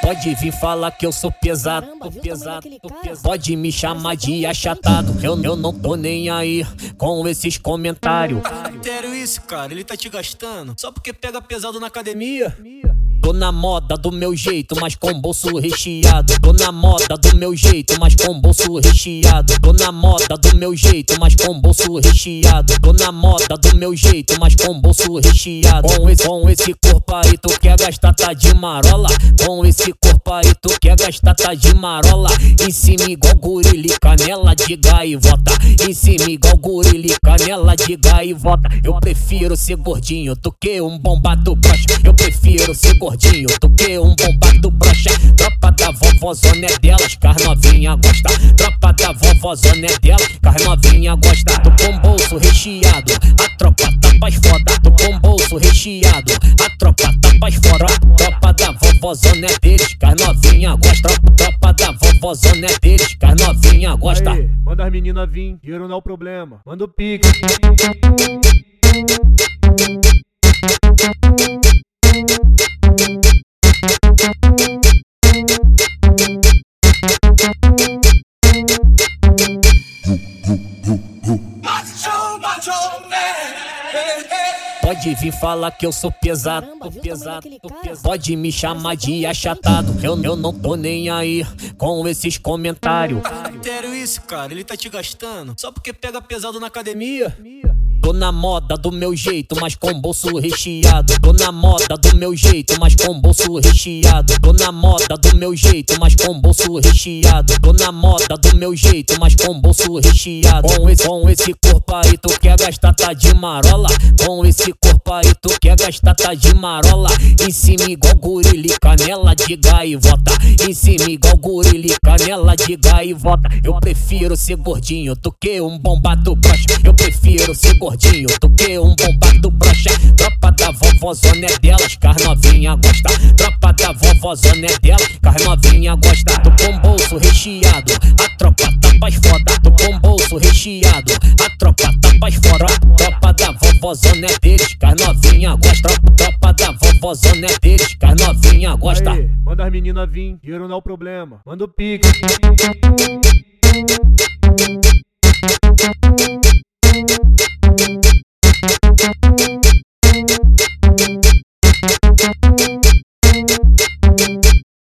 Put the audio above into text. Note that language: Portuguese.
Pode vir falar que eu sou pesado, Caramba, pesado, cara? Pode me chamar de achatado. Eu, eu não tô nem aí com esses comentários. Sério isso, cara? Ele tá te gastando? Só porque pega pesado na academia? Tô na moda do meu jeito, mas com bolso recheado. Tô na moda do meu jeito, mas com bolso recheado. Tô na moda do meu jeito, mas com bolso recheado. Tô na moda do meu jeito, mas com bolso recheado. Com esse, com esse corpo aí, tu quer gastar tá de marola. Com esse corpo aí, tu quer gastar tá de marola. Em cima igual e canela de gaivota. Em cima igual gorila e canela de gaivota. Eu prefiro ser gordinho do que um bombado broxa. Eu prefiro ser gordinho do que um bombado broxa. Tropa da vovózona é delas, car novinha gosta. Tropa da vovózona é delas, car novinha gosta. Tô com bolso recheado, a tropa tá mais foda. Tô com bolso recheado, a tropa tá mais foda. Tropa da vovózona é deles, car novinha gosta. Tropa da vovózona é deles, car novinha gosta. Manda as meninas vir, dinheiro não é o problema. Manda o pique. Pode vir falar que eu sou pesado, Caramba, tamanho pesado, pesado. Pode me chamar de achatado. Eu, eu não tô nem aí com esses comentários. Sério isso, cara? Ele tá te gastando? Só porque pega pesado na academia? Tô na moda do meu jeito, mas com bolso recheado. Tô na moda do meu jeito, mas com bolso recheado. Tô na moda do meu jeito, mas com bolso recheado. Tô na moda do meu jeito, mas com bolso recheado. Com esse, com esse corpo aí, tu quer gastar tá de marola. Com esse corpo aí, tu quer gastar tá de marola. Em cima igual gorila e canela de gaivota. Em cima igual gorila e canela de gaivota. Eu prefiro ser gordinho do que um bombado broxa. Eu prefiro ser gordinho do que um bombado broxa. Tropa da vovózona é delas, car novinha gosta. Tropa da vovózona é delas, car novinha gosta. Tô com bolso recheado, a tropa tá mais foda. Tô com bolso recheado, a tropa tá mais foda. Tropa da vovózona é deles, car novinha gosta. Tropa da vovózona é deles, car novinha gosta. Manda as meninas vir, dinheiro não é o problema. Manda o pique.